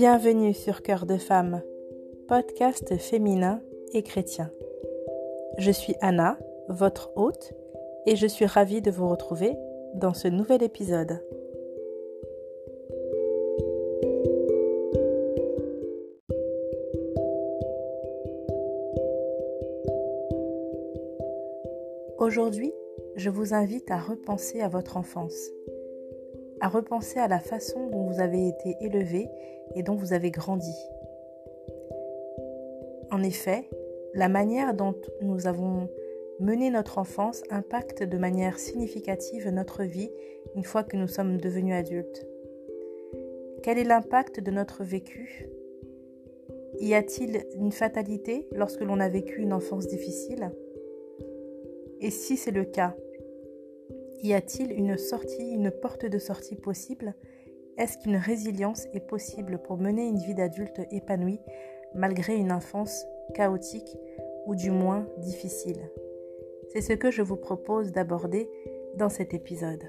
Bienvenue sur Cœur de femme, podcast féminin et chrétien. Je suis Anna, votre hôte, et je suis ravie de vous retrouver dans ce nouvel épisode. Aujourd'hui, je vous invite à repenser à votre enfance, à repenser à la façon dont vous avez été élevé et dont vous avez grandi. En effet, la manière dont nous avons mené notre enfance impacte de manière significative notre vie une fois que nous sommes devenus adultes. Quel est l'impact de notre vécu? Y a-t-il une fatalité lorsque l'on a vécu une enfance difficile? Et si c'est le cas, y a-t-il une sortie, une porte de sortie possible? Est-ce qu'une résilience est possible pour mener une vie d'adulte épanouie malgré une enfance chaotique ou du moins difficile? C'est ce que je vous propose d'aborder dans cet épisode.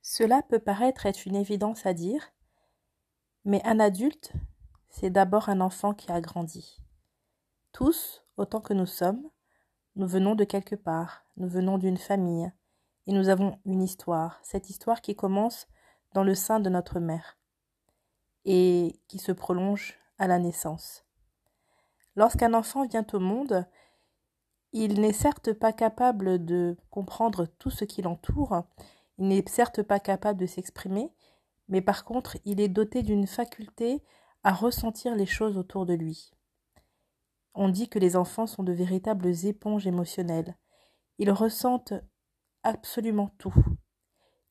Cela peut paraître être une évidence à dire, mais un adulte, c'est d'abord un enfant qui a grandi. Tous, autant que nous sommes, nous venons de quelque part, nous venons d'une famille, et nous avons une histoire, cette histoire qui commence dans le sein de notre mère et qui se prolonge à la naissance. Lorsqu'un enfant vient au monde, il n'est certes pas capable de comprendre tout ce qui l'entoure, il n'est certes pas capable de s'exprimer, mais par contre il est doté d'une faculté à ressentir les choses autour de lui. On dit que les enfants sont de véritables éponges émotionnelles. Ils ressentent absolument tout.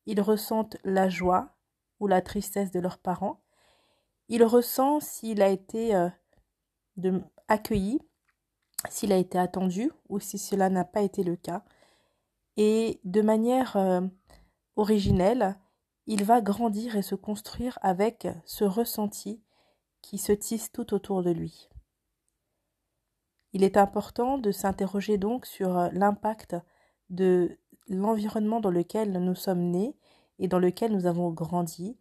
Ils ressentent la joie ou la tristesse de leurs parents. Ils ressentent s'il a été euh, accueilli, s'il a été attendu ou si cela n'a pas été le cas. Et de manière euh, originelle, il va grandir et se construire avec ce ressenti qui se tisse tout autour de lui. Il est important de s'interroger donc sur euh, l'impact de l'environnement dans lequel nous sommes nés et dans lequel nous avons grandi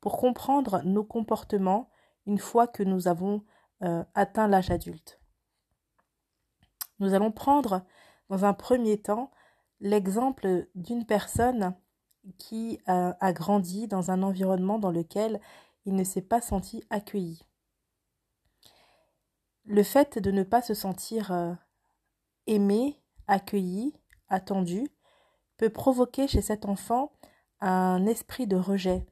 pour comprendre nos comportements une fois que nous avons euh, atteint l'âge adulte. Nous allons prendre dans un premier temps l'exemple d'une personne qui a, grandi dans un environnement dans lequel il ne s'est pas senti accueilli. Le fait de ne pas se sentir euh, aimé, accueilli, attendu, peut provoquer chez cet enfant un esprit de rejet.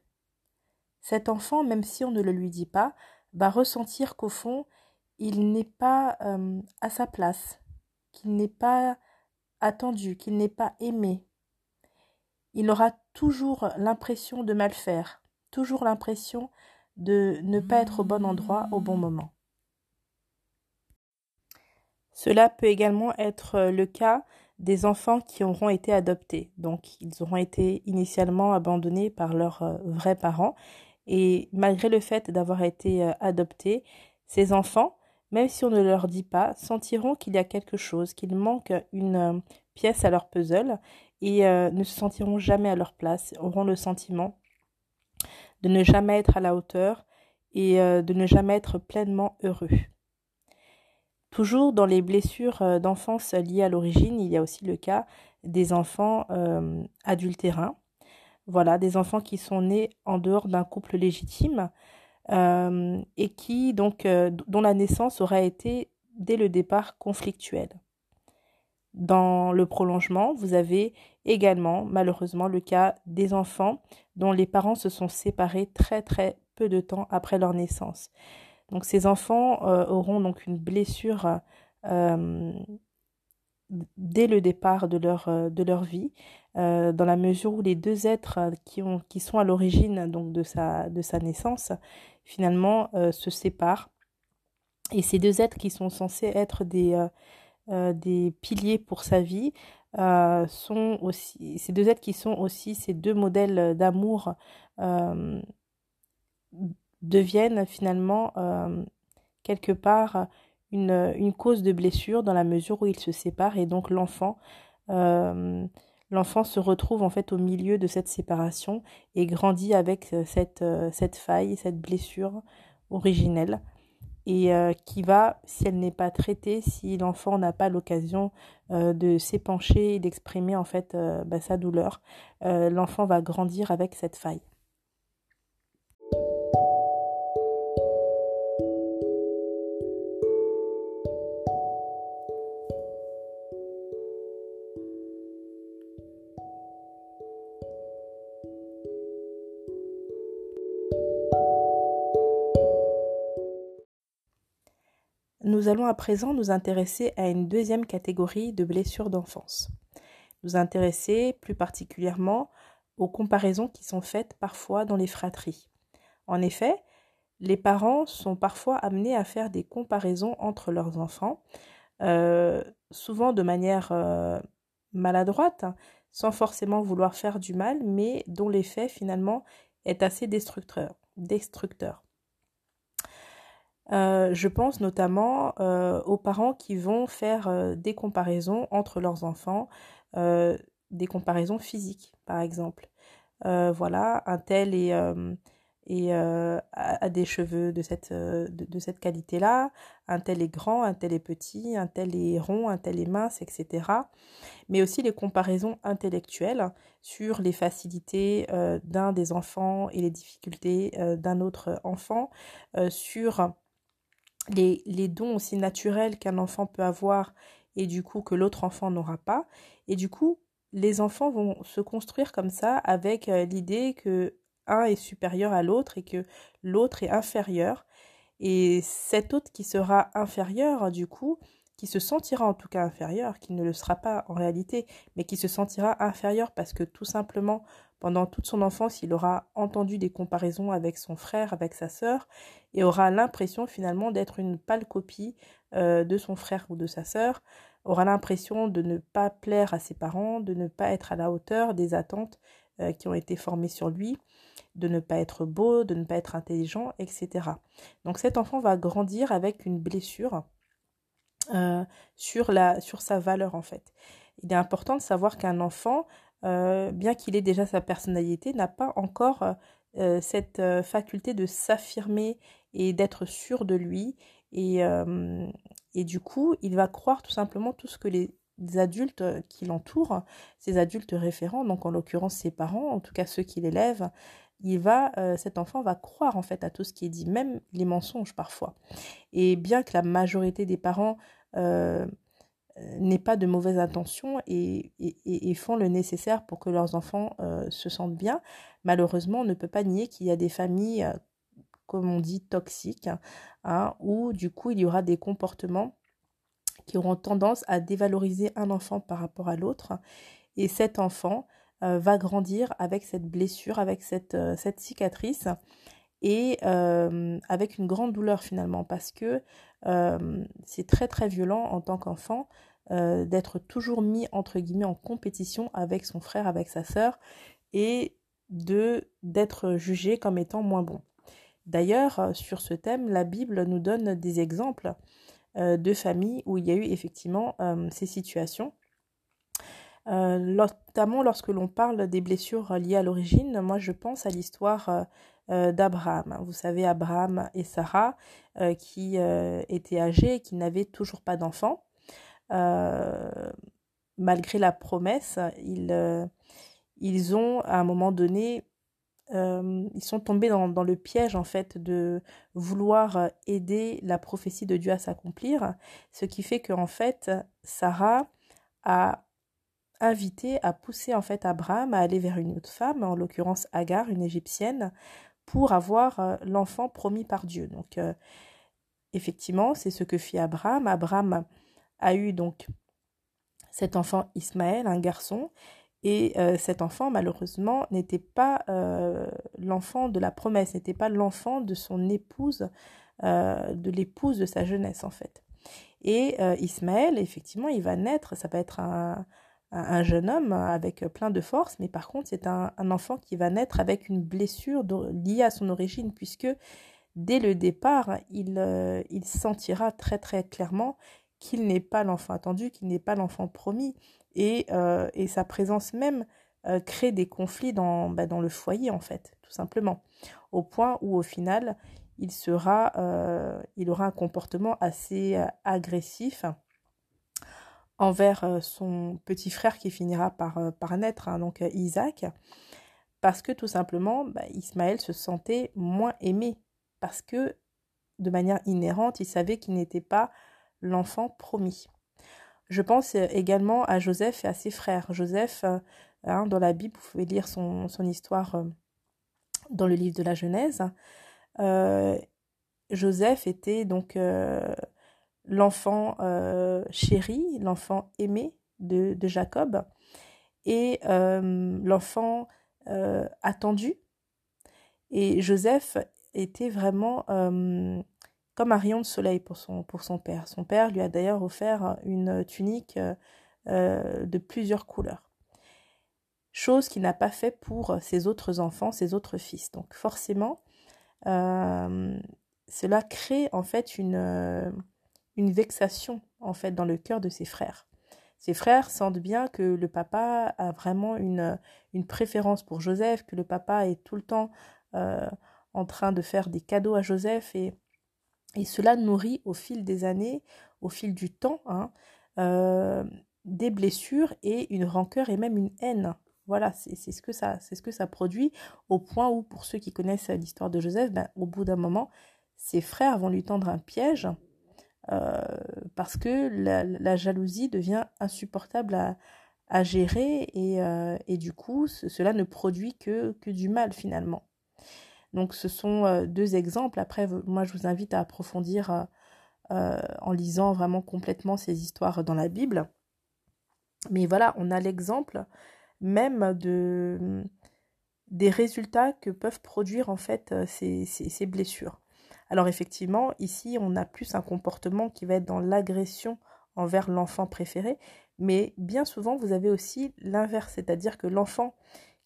Cet enfant, même si on ne le lui dit pas, va ressentir qu'au fond, il n'est pas euh, à sa place, qu'il n'est pas attendu, qu'il n'est pas aimé, il aura toujours l'impression de mal faire, toujours l'impression de ne pas être au bon endroit au bon moment. Cela peut également être le cas des enfants qui auront été adoptés. Donc, ils auront été initialement abandonnés par leurs euh, vrais parents. Et malgré le fait d'avoir été euh, adoptés, ces enfants, même si on ne leur dit pas, sentiront qu'il y a quelque chose, qu'il manque une euh, pièce à leur puzzle et euh, ne se sentiront jamais à leur place, auront le sentiment de ne jamais être à la hauteur et euh, de ne jamais être pleinement heureux. Toujours dans les blessures euh, d'enfance liées à l'origine, il y a aussi le cas des enfants adultérins. Voilà, des enfants qui sont nés en dehors d'un couple légitime et qui donc dont la naissance aurait été dès le départ conflictuelle. Dans le prolongement, vous avez également malheureusement le cas des enfants dont les parents se sont séparés très très peu de temps après leur naissance. Donc ces enfants euh, auront donc une blessure euh, dès le départ de leur, euh, de leur vie, dans la mesure où les deux êtres qui, ont, qui sont à l'origine donc de sa, de sa naissance finalement se séparent. Et ces deux êtres qui sont censés être des euh, des piliers pour sa vie euh, sont aussi ces deux êtres qui sont aussi ces deux modèles d'amour euh, deviennent finalement quelque part une, cause de blessure dans la mesure où ils se séparent et donc l'enfant se retrouve en fait au milieu de cette séparation et grandit avec cette, cette faille, cette blessure originelle et qui va, si elle n'est pas traitée, si l'enfant n'a pas l'occasion de s'épancher et d'exprimer en fait bah, sa douleur, l'enfant va grandir avec cette faille. Nous allons à présent nous intéresser à une deuxième catégorie de blessures d'enfance. Nous intéresser plus particulièrement aux comparaisons qui sont faites parfois dans les fratries. En effet, les parents sont parfois amenés à faire des comparaisons entre leurs enfants, euh, souvent de manière euh, maladroite, sans forcément vouloir faire du mal, mais dont l'effet finalement est assez destructeur. destructeur. Euh, je pense notamment euh, aux parents qui vont faire euh, des comparaisons entre leurs enfants, des comparaisons physiques par exemple. voilà, un tel est, a, des cheveux de cette, de, cette qualité-là, un tel est grand, un tel est petit, un tel est rond, un tel est mince, etc. Mais aussi les comparaisons intellectuelles sur les facilités d'un des enfants et les difficultés d'un autre enfant, sur les, dons aussi naturels qu'un enfant peut avoir et du coup que l'autre enfant n'aura pas. Et du coup, les enfants vont se construire comme ça avec euh, l'idée que un est supérieur à l'autre et que l'autre est inférieur. Et cet autre qui sera inférieur, du coup, qui se sentira en tout cas inférieur, qui ne le sera pas en réalité, mais qui se sentira inférieur parce que tout simplement pendant toute son enfance, il aura entendu des comparaisons avec son frère, avec sa sœur, et aura l'impression finalement d'être une pâle copie euh, de son frère ou de sa sœur, aura l'impression de ne pas plaire à ses parents, de ne pas être à la hauteur des attentes euh, qui ont été formées sur lui, de ne pas être beau, de ne pas être intelligent, etc. Donc cet enfant va grandir avec une blessure euh, sur, sur sa valeur en fait. Il est important de savoir qu'un enfant euh, bien qu'il ait déjà sa personnalité, n'a pas encore euh, euh, cette faculté de s'affirmer et d'être sûr de lui. Et, du coup, il va croire tout simplement tout ce que les adultes qui l'entourent, ses adultes référents, donc en l'occurrence ses parents, en tout cas ceux qui l'élèvent, il va, cet enfant va croire en fait à tout ce qui est dit, même les mensonges parfois. Et bien que la majorité des parents n'aient pas de mauvaises intentions et, font le nécessaire pour que leurs enfants euh, se sentent bien. Malheureusement, on ne peut pas nier qu'il y a des familles, euh, comme on dit, toxiques, hein, où du coup il y aura des comportements qui auront tendance à dévaloriser un enfant par rapport à l'autre. Et cet enfant euh, va grandir avec cette blessure, avec cette cicatrice et avec une grande douleur finalement parce que c'est très très violent en tant qu'enfant d'être toujours mis entre guillemets en compétition avec son frère, avec sa sœur et de d'être jugé comme étant moins bon. D'ailleurs, sur ce thème, la Bible nous donne des exemples de familles où il y a eu effectivement ces situations. notamment lorsque l'on parle des blessures liées à l'origine, moi je pense à l'histoire d'Abraham. Vous savez, Abraham et Sarah qui étaient âgés et qui n'avaient toujours pas d'enfants. Euh, malgré la promesse, ils, euh, ont à un moment donné euh, ils sont tombés dans, dans, le piège en fait de vouloir aider la prophétie de Dieu à s'accomplir, ce qui fait qu'en fait Sarah a invité, a poussé en fait Abraham à aller vers une autre femme, en l'occurrence Agar, une égyptienne, pour avoir l'enfant promis par Dieu. Donc effectivement, c'est ce que fit Abraham. Abraham a eu donc cet enfant Ismaël, un garçon, et euh, cet enfant, malheureusement, n'était pas euh, l'enfant de la promesse, n'était pas l'enfant de son épouse, euh, de l'épouse de sa jeunesse, en fait. Et Ismaël, effectivement, il va naître, ça va être un, un, jeune homme avec plein de force, mais par contre, c'est un, enfant qui va naître avec une blessure liée à son origine, puisque dès le départ, il, il sentira très très clairement qu'il n'est pas l'enfant attendu, qu'il n'est pas l'enfant promis. Et, sa présence même crée des conflits dans, bah, dans le foyer, en fait, tout simplement. Au point où, au final, il aura un comportement assez agressif envers son petit frère qui finira par, par naître, hein, donc Isaac, parce que tout simplement, bah, Ismaël se sentait moins aimé, parce que de manière inhérente, il savait qu'il n'était pas l'enfant promis. Je pense également à Joseph et à ses frères. Joseph, hein, dans la Bible, vous pouvez lire son, son histoire dans le livre de la Genèse. Joseph était donc l'enfant euh, chéri, l'enfant aimé de, Jacob, et euh, l'enfant euh, attendu. Et Joseph était vraiment comme un rayon de soleil pour son père. Son père lui a d'ailleurs offert une tunique de plusieurs couleurs. Chose qu'il n'a pas fait pour ses autres enfants, ses autres fils. Donc forcément, cela crée en fait une une vexation en fait dans le cœur de ses frères. Ses frères sentent bien que le papa a vraiment une, une préférence pour Joseph, que le papa est tout le temps euh, en train de faire des cadeaux à Joseph et, et cela nourrit au fil des années, au fil du temps, hein, euh, des blessures et une rancœur et même une haine. Voilà, c'est ce que ça, ce que ça produit au point où, pour ceux qui connaissent l'histoire de Joseph, ben, au bout d'un moment, ses frères vont lui tendre un piège euh, parce que la, jalousie devient insupportable à, gérer et, euh, et, du coup cela ne produit que, du mal finalement. Donc ce sont euh, deux exemples. Après, moi je vous invite à approfondir en lisant vraiment complètement ces histoires dans la Bible. Mais voilà, on a l'exemple même de des résultats que peuvent produire en fait ces blessures. Alors effectivement, ici, on a plus un comportement qui va être dans l'agression envers l'enfant préféré, mais bien souvent, vous avez aussi l'inverse, c'est-à-dire que l'enfant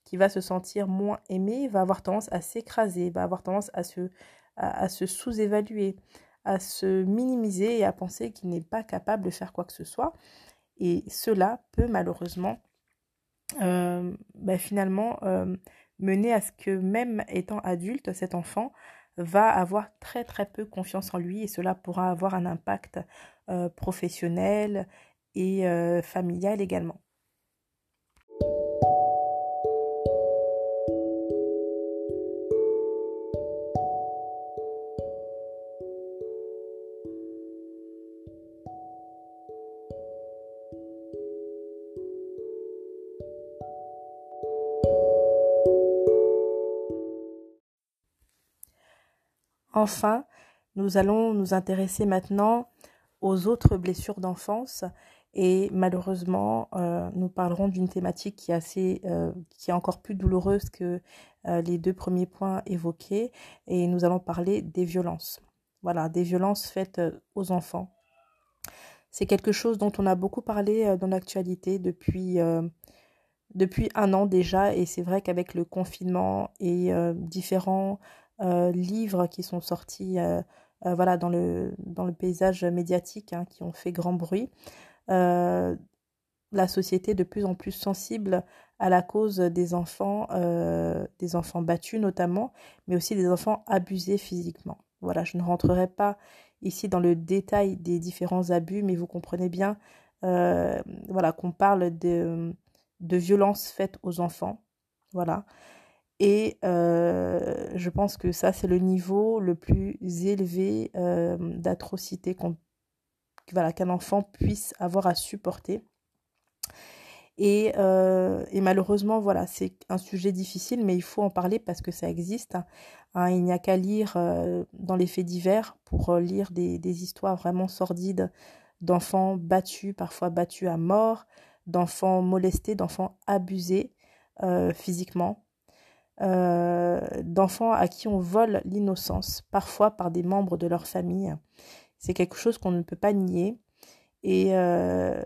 qui va se sentir moins aimé va avoir tendance à s'écraser, va avoir tendance à se, sous-évaluer, à se minimiser et à penser qu'il n'est pas capable de faire quoi que ce soit. Et cela peut malheureusement euh, bah, finalement euh, mener à ce que même étant adulte, cet enfant va avoir très très peu confiance en lui et cela pourra avoir un impact euh, professionnel et euh, familial également. Enfin, nous allons nous intéresser maintenant aux autres blessures d'enfance et malheureusement, euh, nous parlerons d'une thématique qui est assez, euh, qui est encore plus douloureuse que euh, les deux premiers points évoqués et nous allons parler des violences. Voilà, des violences faites aux enfants. C'est quelque chose dont on a beaucoup parlé dans l'actualité depuis depuis un an déjà et c'est vrai qu'avec le confinement et différents euh, livres qui sont sortis euh, euh, voilà, dans, le, dans le paysage médiatique, hein, qui ont fait grand bruit. la société est de plus en plus sensible à la cause des enfants, des enfants battus notamment, mais aussi des enfants abusés physiquement. Voilà, je ne rentrerai pas ici dans le détail des différents abus, mais vous comprenez bien voilà, qu'on parle de, de violences faites aux enfants. Voilà. Et euh, je pense que ça, c'est le niveau le plus élevé euh, d'atrocité qu'un enfant puisse avoir à supporter. Et, euh, et, malheureusement, voilà, c'est un sujet difficile, mais il faut en parler parce que ça existe. Hein, il n'y a qu'à lire dans les faits divers pour lire des histoires vraiment sordides d'enfants battus, parfois battus à mort, d'enfants molestés, d'enfants abusés physiquement euh, d'enfants à qui on vole l'innocence, parfois par des membres de leur famille. C'est quelque chose qu'on ne peut pas nier. Et euh,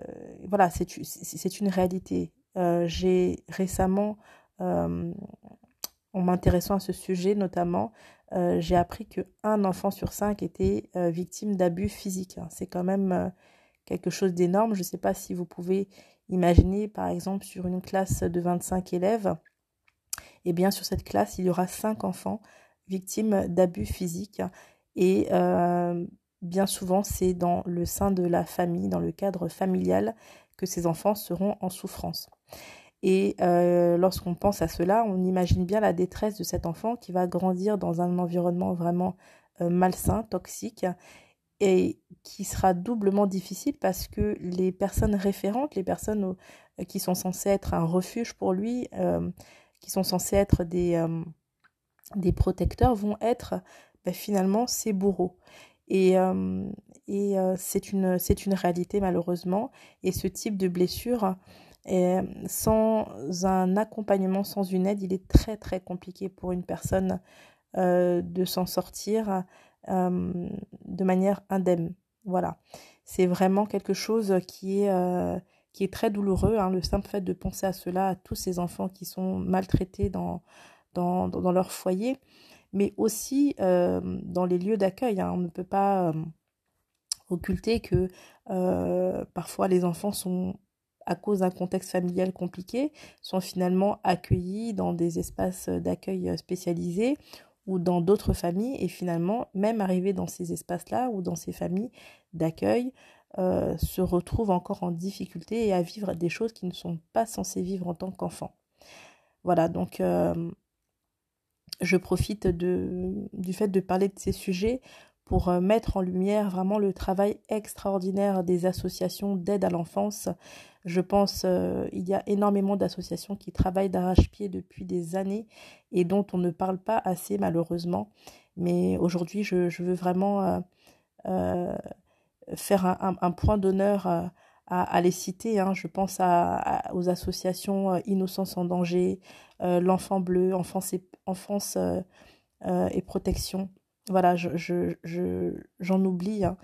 voilà, c'est une réalité. Euh, j'ai récemment en m'intéressant à ce sujet notamment, j'ai appris qu'un enfant sur cinq était victime d'abus physiques. C'est quand même quelque chose d'énorme. Je ne sais pas si vous pouvez imaginer, par exemple, sur une classe de 25 élèves, eh bien sur cette classe, il y aura 5 enfants victimes d'abus physiques. Et euh, bien souvent, c'est dans le sein de la famille, dans le cadre familial, que ces enfants seront en souffrance. Et euh, lorsqu'on pense à cela, on imagine bien la détresse de cet enfant qui va grandir dans un environnement vraiment euh, malsain, toxique, et qui sera doublement difficile parce que les personnes référentes, les personnes qui sont censées être un refuge pour lui, qui sont censés être des, euh, protecteurs vont être ben, finalement ses bourreaux. Et, euh, euh, c'est une réalité malheureusement. Et ce type de blessure, sans un accompagnement, sans une aide, il est très très compliqué pour une personne de s'en sortir de manière indemne. Voilà. C'est vraiment quelque chose qui est qui est très douloureux. Hein, le simple fait de penser à cela, à tous ces enfants qui sont maltraités dans, dans, dans leur foyer, mais aussi euh, dans les lieux d'accueil. Hein. on ne peut pas euh, occulter que euh, parfois les enfants sont à cause d'un contexte familial compliqué, sont finalement accueillis dans des espaces d'accueil spécialisés ou dans d'autres familles et finalement même arrivés dans ces espaces-là ou dans ces familles d'accueil euh, se retrouvent encore en difficulté et à vivre des choses qui ne sont pas censés vivre en tant qu'enfants. Voilà, donc euh, je profite du fait de parler de ces sujets pour euh, mettre en lumière vraiment le travail extraordinaire des associations d'aide à l'enfance. Je pense il y a énormément d'associations qui travaillent d'arrache-pied depuis des années et dont on ne parle pas assez malheureusement. Mais aujourd'hui, je, veux vraiment faire un, point d'honneur euh, à, les citer. Hein. Je pense aux associations euh, Innocence en danger, euh, L'Enfant Bleu, Enfance et, Enfance, et Protection. Voilà, j'en je, je, oublie, hein.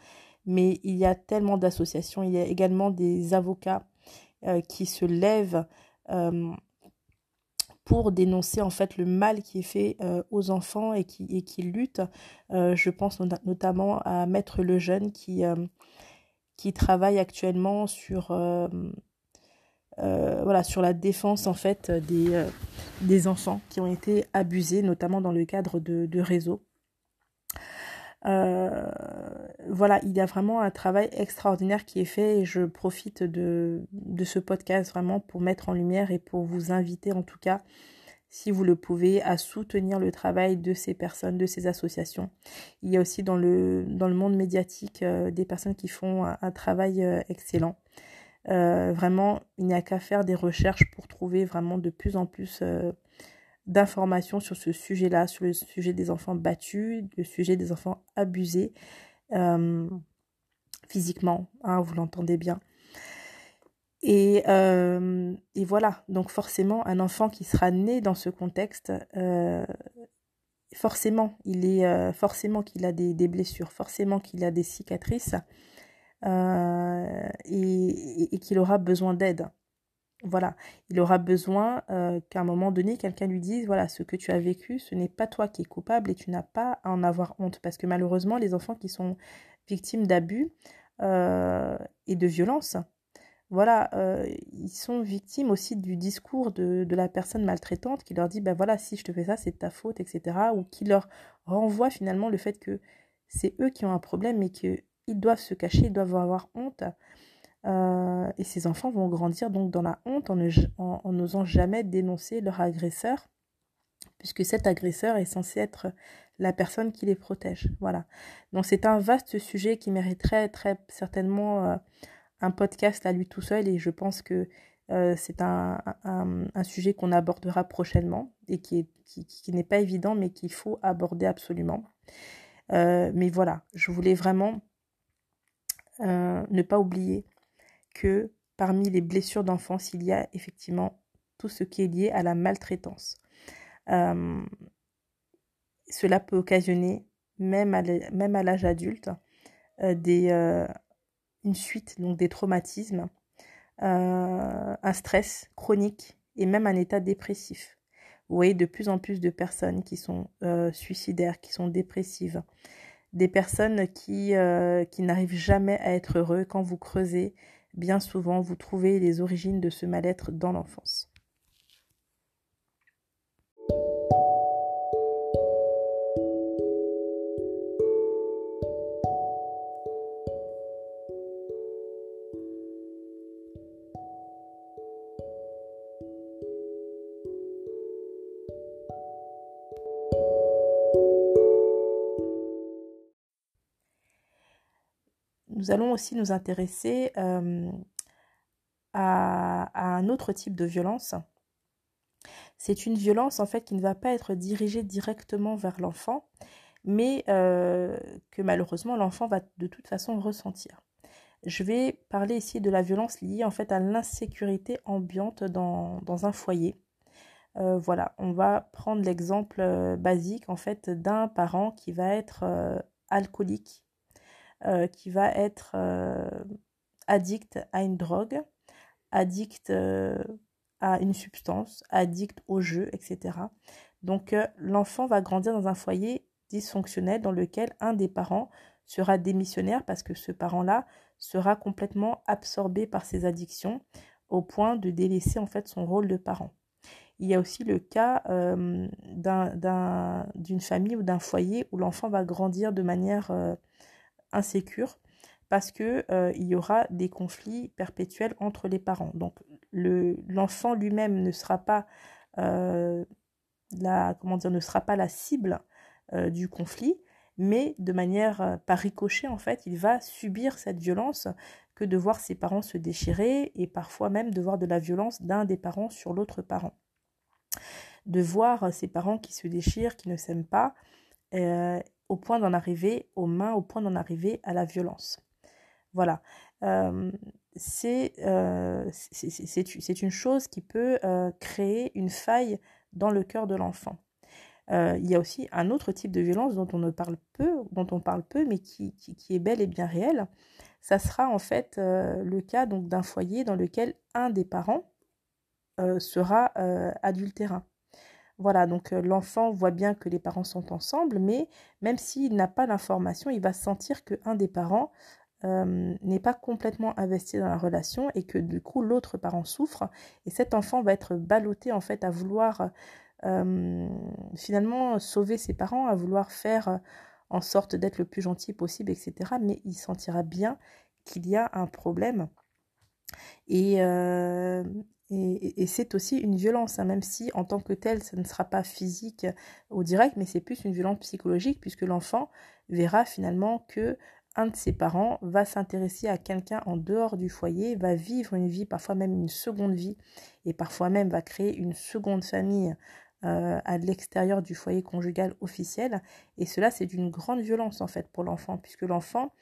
mais il y a tellement d'associations. Il y a également des avocats qui se lèvent pour dénoncer en fait le mal qui est fait aux enfants et qui, et qui luttent. je pense notamment à Maître Lejeune qui, qui travaille actuellement sur, voilà, sur la défense en fait des, des enfants qui ont été abusés, notamment dans le cadre de, de réseaux. Euh, voilà, il y a vraiment un travail extraordinaire qui est fait et je profite de, de ce podcast vraiment pour mettre en lumière et pour vous inviter en tout cas, si vous le pouvez, à soutenir le travail de ces personnes, de ces associations. Il y a aussi dans le, dans le monde médiatique euh, des personnes qui font un, travail euh, excellent. vraiment, il n'y a qu'à faire des recherches pour trouver vraiment de plus en plus d'informations sur ce sujet-là, sur le sujet des enfants battus, le sujet des enfants abusés euh, physiquement, hein, vous l'entendez bien. Et, euh, et, voilà, donc forcément, un enfant qui sera né dans ce contexte, euh, forcément, il est forcément qu'il a des, blessures, forcément qu'il a des cicatrices et qu'il aura besoin d'aide. Voilà, il aura besoin euh, qu'à un moment donné, quelqu'un lui dise, voilà, ce que tu as vécu, ce n'est pas toi qui es coupable et tu n'as pas à en avoir honte. Parce que malheureusement, les enfants qui sont victimes d'abus euh, et de violences, voilà, euh, ils sont victimes aussi du discours de, de, la personne maltraitante qui leur dit, ben voilà, si je te fais ça, c'est ta faute, etc. Ou qui leur renvoie finalement le fait que c'est eux qui ont un problème et qu'ils doivent se cacher, ils doivent avoir honte. Euh, et ces enfants vont grandir donc dans la honte en n'osant jamais dénoncer leur agresseur, puisque cet agresseur est censé être la personne qui les protège. Voilà. Donc c'est un vaste sujet qui mériterait très certainement euh, un podcast à lui tout seul, et je pense que euh, c'est un, sujet qu'on abordera prochainement et qui n'est pas évident, mais qu'il faut aborder absolument. mais voilà, je voulais vraiment ne pas oublier que parmi les blessures d'enfance, il y a effectivement tout ce qui est lié à la maltraitance. Euh, cela peut occasionner, même à l'âge adulte, euh, euh, une suite, donc des traumatismes, un stress chronique et même un état dépressif. Vous voyez de plus en plus de personnes qui sont suicidaires, qui sont dépressives, des personnes qui, qui n'arrivent jamais à être heureux. Quand vous creusez, bien souvent, vous trouvez les origines de ce mal-être dans l'enfance. Nous allons aussi nous intéresser euh, à, un autre type de violence. C'est une violence en fait qui ne va pas être dirigée directement vers l'enfant, mais euh, que malheureusement l'enfant va de toute façon ressentir. Je vais parler ici de la violence liée en fait à l'insécurité ambiante dans, un foyer. Euh, voilà, on va prendre l'exemple basique en fait d'un parent qui va être alcoolique euh, qui va être euh, addict à une drogue, addict euh, à une substance, addict au jeu, etc. Donc l'enfant va grandir dans un foyer dysfonctionnel dans lequel un des parents sera démissionnaire parce que ce parent-là sera complètement absorbé par ses addictions au point de délaisser en fait son rôle de parent. Il y a aussi le cas d'une famille ou d'un foyer où l'enfant va grandir de manière insécure parce que euh, y aura des conflits perpétuels entre les parents. Donc l'enfant lui-même ne sera pas euh, la ne sera pas la cible euh, du conflit, mais de manière par ricochet en fait, il va subir cette violence que de voir ses parents se déchirer et parfois même de voir de la violence d'un des parents sur l'autre parent. De voir ses parents qui se déchirent, qui ne s'aiment pas, au point d'en arriver aux mains, au point d'en arriver à la violence. Voilà. Euh, euh, c'est une chose qui peut euh, créer une faille dans le cœur de l'enfant. il y a aussi un autre type de violence dont on ne parle peu, dont on parle peu, mais qui, est bel et bien réel. Ça sera en fait le cas d'un foyer dans lequel un des parents sera adultérin. Voilà, donc euh, l'enfant voit bien que les parents sont ensemble, mais même s'il n'a pas l'information, il va sentir qu'un des parents euh, n'est pas complètement investi dans la relation et que du coup l'autre parent souffre et cet enfant va être ballotté en fait à vouloir euh, finalement sauver ses parents, à vouloir faire en sorte d'être le plus gentil possible, etc. Mais il sentira bien qu'il y a un problème. Et, et, c'est aussi une violence, hein, même si en tant que tel, ça ne sera pas physique au direct, mais c'est plus une violence psychologique, puisque l'enfant verra finalement que un de ses parents va s'intéresser à quelqu'un en dehors du foyer, va vivre une vie, parfois même une seconde vie, et parfois même va créer une seconde famille euh, à l'extérieur du foyer conjugal officiel. Et cela, c'est d'une grande violence en fait pour l'enfant, puisque l'enfant,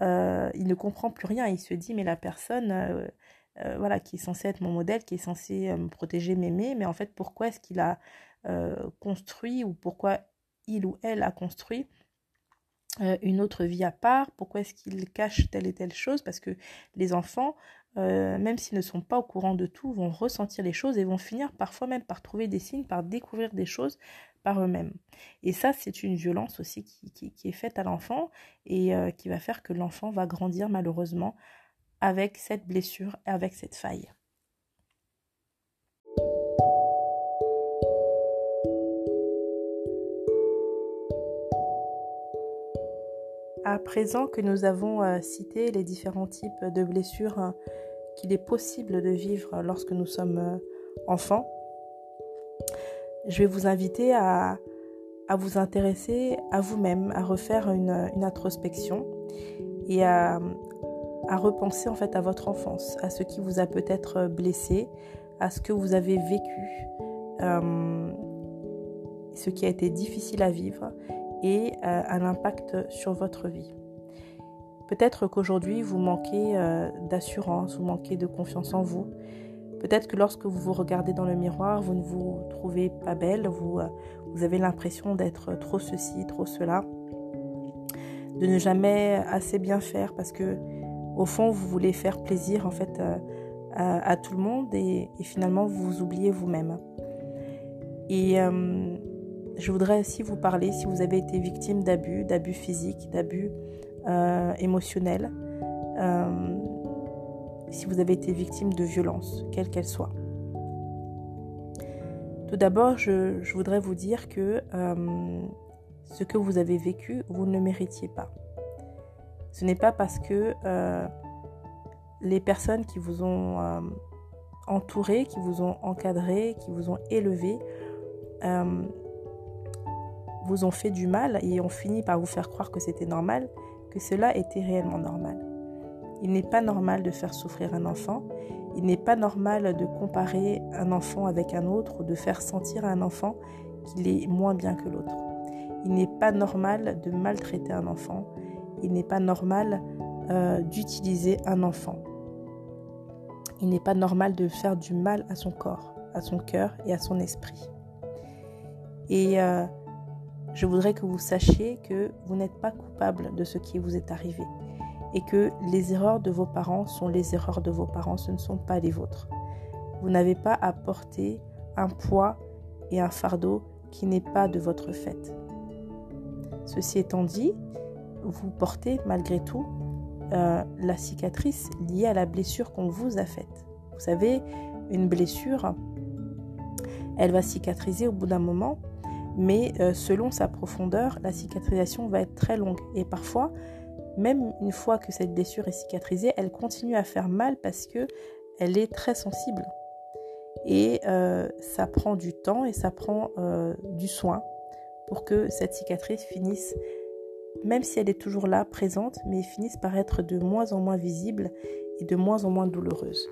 euh, il ne comprend plus rien, il se dit mais la personne... Euh, euh, voilà, qui est censé être mon modèle, qui est censé euh, me protéger, m'aimer, mais en fait, pourquoi est-ce qu'il a euh, construit ou pourquoi il ou elle a construit une autre vie à part, pourquoi est-ce qu'il cache telle et telle chose, parce que les enfants, même s'ils ne sont pas au courant de tout, vont ressentir les choses et vont finir parfois même par trouver des signes, par découvrir des choses par eux-mêmes. Et ça, c'est une violence aussi qui, qui est faite à l'enfant et qui va faire que l'enfant va grandir malheureusement avec cette blessure avec cette faille. À présent que nous avons euh, cité les différents types de blessures euh, qu'il est possible de vivre lorsque nous sommes euh, enfants, je vais vous inviter à, vous intéresser à vous-même, à refaire une, une introspection et à, à repenser en fait à votre enfance, à ce qui vous a peut-être blessé, à ce que vous avez vécu, euh, ce qui a été difficile à vivre et euh, à l'impact sur votre vie. Peut-être qu'aujourd'hui vous manquez euh, d'assurance, vous manquez de confiance en vous. Peut-être que lorsque vous vous regardez dans le miroir, vous ne vous trouvez pas belle, vous avez l'impression d'être trop ceci, trop cela, de ne jamais assez bien faire parce que au fond, vous voulez faire plaisir en fait euh, à, tout le monde et, finalement vous oubliez vous-même. Et euh, je voudrais aussi vous parler si vous avez été victime d'abus, d'abus physiques, d'abus euh, émotionnels, si vous avez été victime de violence, quelle qu'elle soit. Tout d'abord, je, je, voudrais vous dire que ce que vous avez vécu, vous ne le méritiez pas. Ce n'est pas parce que les personnes qui vous ont entouré, qui vous ont encadré, qui vous ont élevé, euh, vous ont fait du mal et ont fini par vous faire croire que c'était normal, que cela était réellement normal. Il n'est pas normal de faire souffrir un enfant, il n'est pas normal de comparer un enfant avec un autre ou de faire sentir à un enfant qu'il est moins bien que l'autre. Il n'est pas normal de maltraiter un enfant, il n'est pas normal euh, d'utiliser un enfant. Il n'est pas normal de faire du mal à son corps, à son cœur et à son esprit. Et euh, je voudrais que vous sachiez que vous n'êtes pas coupable de ce qui vous est arrivé et que les erreurs de vos parents sont les erreurs de vos parents, ce ne sont pas les vôtres. Vous n'avez pas à porter un poids et un fardeau qui n'est pas de votre fait. Ceci étant dit, vous portez malgré tout euh, la cicatrice liée à la blessure qu'on vous a faite. Vous savez, une blessure, elle va cicatriser au bout d'un moment, mais euh, selon sa profondeur, la cicatrisation va être très longue. Et parfois, même une fois que cette blessure est cicatrisée, elle continue à faire mal parce que elle est très sensible. Et euh, ça prend du temps et ça prend du soin pour que cette cicatrice finisse même si elle est toujours là, présente, mais finissent par être de moins en moins visibles et de moins en moins douloureuses.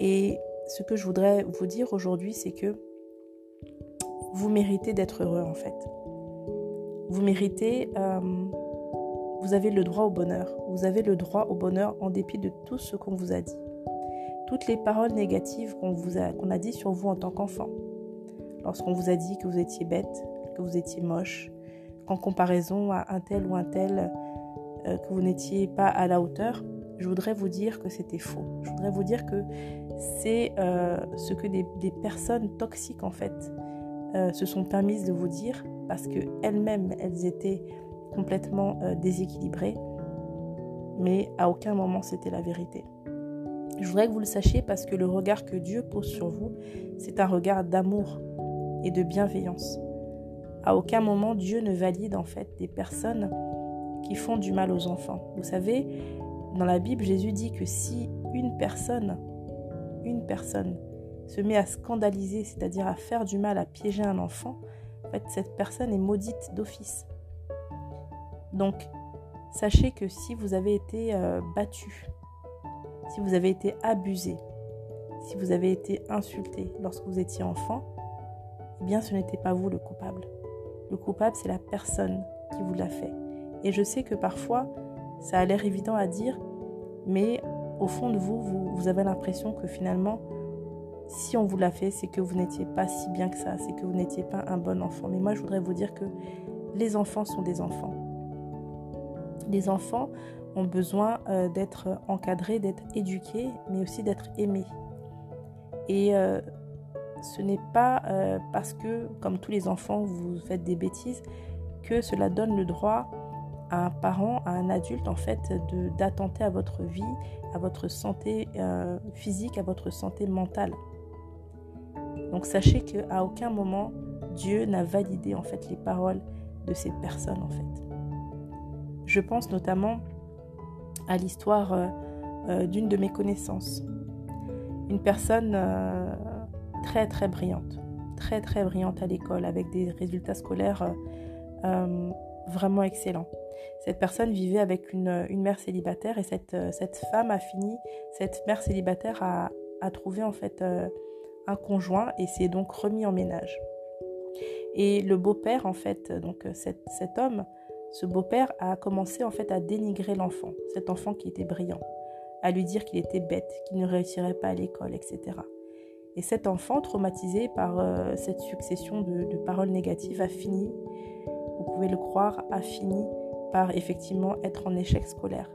Et ce que je voudrais vous dire aujourd'hui, c'est que vous méritez d'être heureux en fait. Vous méritez, euh, vous avez le droit au bonheur. Vous avez le droit au bonheur en dépit de tout ce qu'on vous a dit. Toutes les paroles négatives qu'on a, qu'on a dit sur vous en tant qu'enfant. Lorsqu'on vous a dit que vous étiez bête, que vous étiez moche, en comparaison à un tel ou un tel euh, que vous n'étiez pas à la hauteur, je voudrais vous dire que c'était faux. Je voudrais vous dire que c'est euh, ce que des, personnes toxiques en fait euh, se sont permises de vous dire parce que elles-mêmes elles étaient complètement déséquilibrées, mais à aucun moment c'était la vérité. Je voudrais que vous le sachiez parce que le regard que Dieu pose sur vous, c'est un regard d'amour et de bienveillance. À aucun moment Dieu ne valide en fait des personnes qui font du mal aux enfants. Vous savez, dans la Bible, Jésus dit que si une personne, une personne se met à scandaliser, c'est-à-dire à faire du mal, à piéger un enfant, en fait, cette personne est maudite d'office. Donc, sachez que si vous avez été euh, battu, si vous avez été abusé, si vous avez été insulté lorsque vous étiez enfant, eh bien ce n'était pas vous le coupable. Le coupable, c'est la personne qui vous l'a fait. Et je sais que parfois, ça a l'air évident à dire, mais au fond de vous, vous, avez l'impression que finalement, si on vous l'a fait, c'est que vous n'étiez pas si bien que ça, c'est que vous n'étiez pas un bon enfant. Mais moi, je voudrais vous dire que les enfants sont des enfants. Les enfants ont besoin euh, d'être encadrés, d'être éduqués, mais aussi d'être aimés. Et euh, ce n'est pas euh, parce que, comme tous les enfants, vous faites des bêtises, que cela donne le droit à un parent, à un adulte, en fait, d'attenter à votre vie, à votre santé euh, physique, à votre santé mentale. Donc sachez qu'à aucun moment, Dieu n'a validé, en fait, les paroles de ces personnes, en fait. Je pense notamment à l'histoire euh, d'une de mes connaissances. Une personne très très brillante, très très brillante à l'école avec des résultats scolaires euh, euh, vraiment excellents. Cette personne vivait avec une, mère célibataire et cette, euh, cette, femme a fini, cette mère célibataire a, a trouvé en fait un conjoint et s'est donc remis en ménage. Et le beau-père en fait, donc cet, cet homme, ce beau-père a commencé en fait à dénigrer l'enfant, cet enfant qui était brillant, à lui dire qu'il était bête, qu'il ne réussirait pas à l'école, etc. Et cet enfant, traumatisé par euh, cette succession de, paroles négatives, a fini, vous pouvez le croire, a fini par effectivement être en échec scolaire,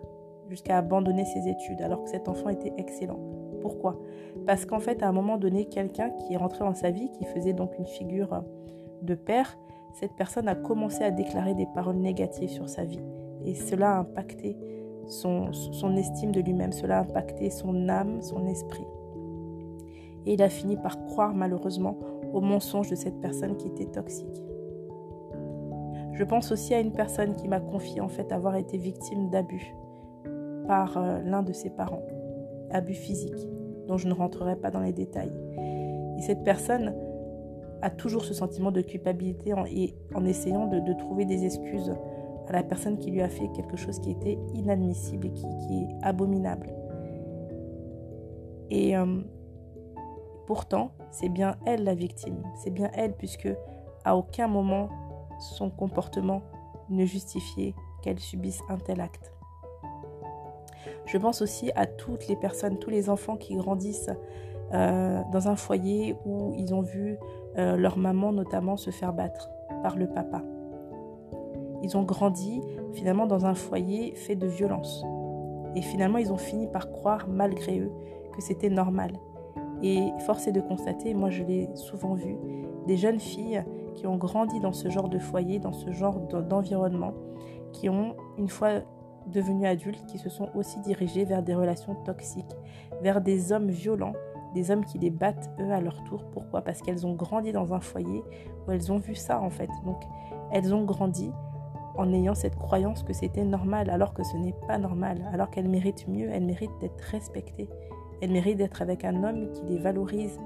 jusqu'à abandonner ses études, alors que cet enfant était excellent. Pourquoi? Parce qu'en fait, à un moment donné, quelqu'un qui est rentré dans sa vie, qui faisait donc une figure de père, cette personne a commencé à déclarer des paroles négatives sur sa vie. Et cela a impacté son, son estime de lui-même, cela a impacté son âme, son esprit. Et il a fini par croire malheureusement au mensonge de cette personne qui était toxique. Je pense aussi à une personne qui m'a confié en fait avoir été victime d'abus par euh, l'un de ses parents, abus physiques, dont je ne rentrerai pas dans les détails. Et cette personne a toujours ce sentiment de culpabilité en, et en essayant de, trouver des excuses à la personne qui lui a fait quelque chose qui était inadmissible et qui, est abominable. Et euh, pourtant, c'est bien elle la victime, c'est bien elle puisque à aucun moment son comportement ne justifiait qu'elle subisse un tel acte. Je pense aussi à toutes les personnes, tous les enfants qui grandissent euh, dans un foyer où ils ont vu euh, leur maman notamment se faire battre par le papa. Ils ont grandi finalement dans un foyer fait de violence. Et finalement, ils ont fini par croire, malgré eux, que c'était normal. Et force est de constater, moi je l'ai souvent vu, des jeunes filles qui ont grandi dans ce genre de foyer, dans ce genre d'environnement, qui ont, une fois devenus adultes, qui se sont aussi dirigées vers des relations toxiques, vers des hommes violents, des hommes qui les battent eux à leur tour. Pourquoi? Parce qu'elles ont grandi dans un foyer où elles ont vu ça en fait. Donc elles ont grandi en ayant cette croyance que c'était normal alors que ce n'est pas normal, alors qu'elles méritent mieux, elles méritent d'être respectées, elles méritent d'être avec un homme qui les valorise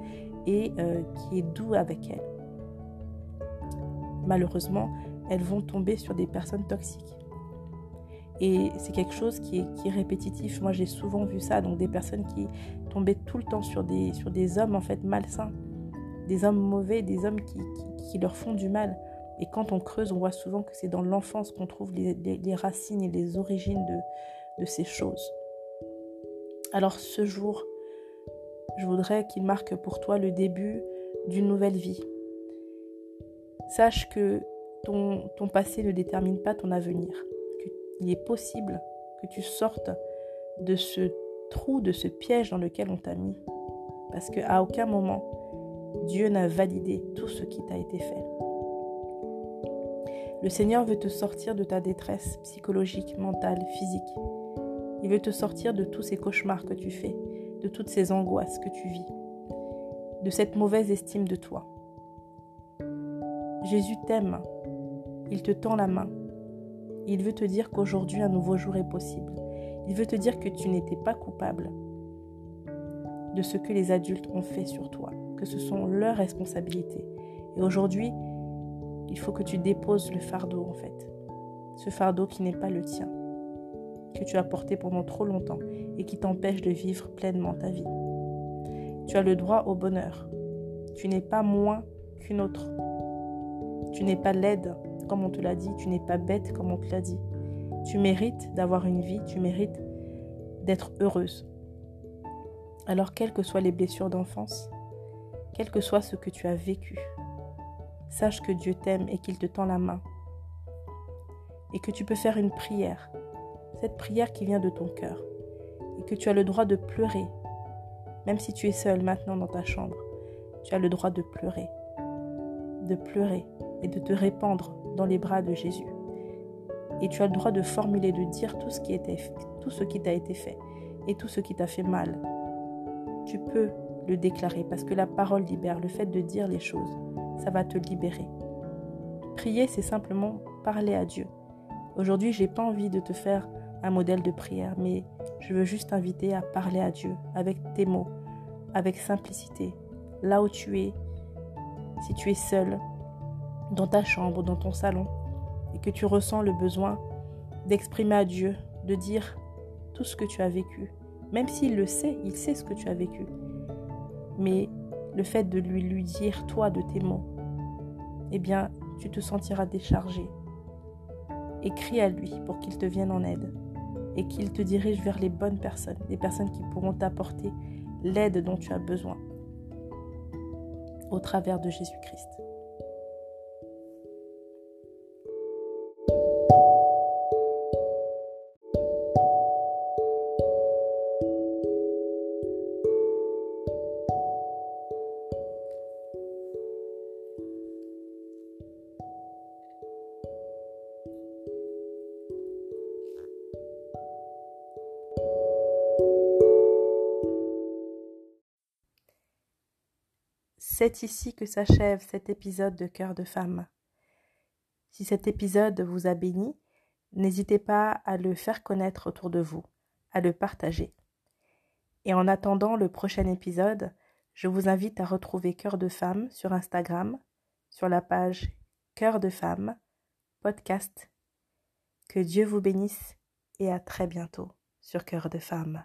et euh, qui est doux avec elles malheureusement, elles vont tomber sur des personnes toxiques. Et c'est quelque chose qui est, répétitif. Moi, j'ai souvent vu ça. Donc, des personnes qui tombaient tout le temps sur des, sur des hommes, en fait, malsains. Des hommes mauvais, des hommes qui, leur font du mal. Et quand on creuse, on voit souvent que c'est dans l'enfance qu'on trouve les, racines et les origines de, de ces choses. Alors, ce jour, je voudrais qu'il marque pour toi le début d'une nouvelle vie. Sache que ton, passé ne détermine pas ton avenir. Qu'il est possible que tu sortes de ce trou, de ce piège dans lequel on t'a mis. Parce qu'à aucun moment, Dieu n'a validé tout ce qui t'a été fait. Le Seigneur veut te sortir de ta détresse psychologique, mentale, physique. Il veut te sortir de tous ces cauchemars que tu fais, de toutes ces angoisses que tu vis, de cette mauvaise estime de toi. Jésus t'aime. Il te tend la main. Il veut te dire qu'aujourd'hui un nouveau jour est possible. Il veut te dire que tu n'étais pas coupable de ce que les adultes ont fait sur toi, que ce sont leurs responsabilités. Et aujourd'hui, il faut que tu déposes le fardeau en fait. Ce fardeau qui n'est pas le tien, que tu as porté pendant trop longtemps et qui t'empêche de vivre pleinement ta vie. Tu as le droit au bonheur. Tu n'es pas moins qu'une autre. Tu n'es pas laide, comme on te l'a dit, tu n'es pas bête, comme on te l'a dit. Tu mérites d'avoir une vie, tu mérites d'être heureuse. Alors, quelles que soient les blessures d'enfance, quel que soit ce que tu as vécu, sache que Dieu t'aime et qu'il te tend la main. Et que tu peux faire une prière, cette prière qui vient de ton cœur. Et que tu as le droit de pleurer, même si tu es seul maintenant dans ta chambre. Tu as le droit de pleurer, de pleurer et de te répandre dans les bras de Jésus. Et tu as le droit de formuler, de dire tout ce qui, était, tout ce qui t'a été fait et tout ce qui t'a fait mal. Tu peux le déclarer parce que la parole libère. Le fait de dire les choses, ça va te libérer. Prier, c'est simplement parler à Dieu. Aujourd'hui, j'ai pas envie de te faire modèle de prière, mais je veux juste t'inviter à parler à Dieu avec tes mots, avec simplicité, là où tu es, si tu es seul, dans ta chambre, dans ton salon, et que tu ressens le besoin d'exprimer à Dieu, de dire tout ce que tu as vécu, même s'il le sait, il sait ce que tu as vécu. Mais le fait de lui, lui dire, toi, de tes mots, eh bien, tu te sentiras déchargé. Écris à lui pour qu'il te vienne en aide et qu'il te dirige vers les bonnes personnes, les personnes qui pourront t'apporter l'aide dont tu as besoin au travers de Jésus-Christ. C'est ici que s'achève cet épisode de Cœur de femme. Si cet épisode vous a béni, n'hésitez pas à le faire connaître autour de vous, à le partager. Et en attendant le prochain épisode, je vous invite à retrouver Cœur de femme sur Instagram, sur la page Cœur de femme, podcast. Que Dieu vous bénisse et à très bientôt sur Cœur de femme.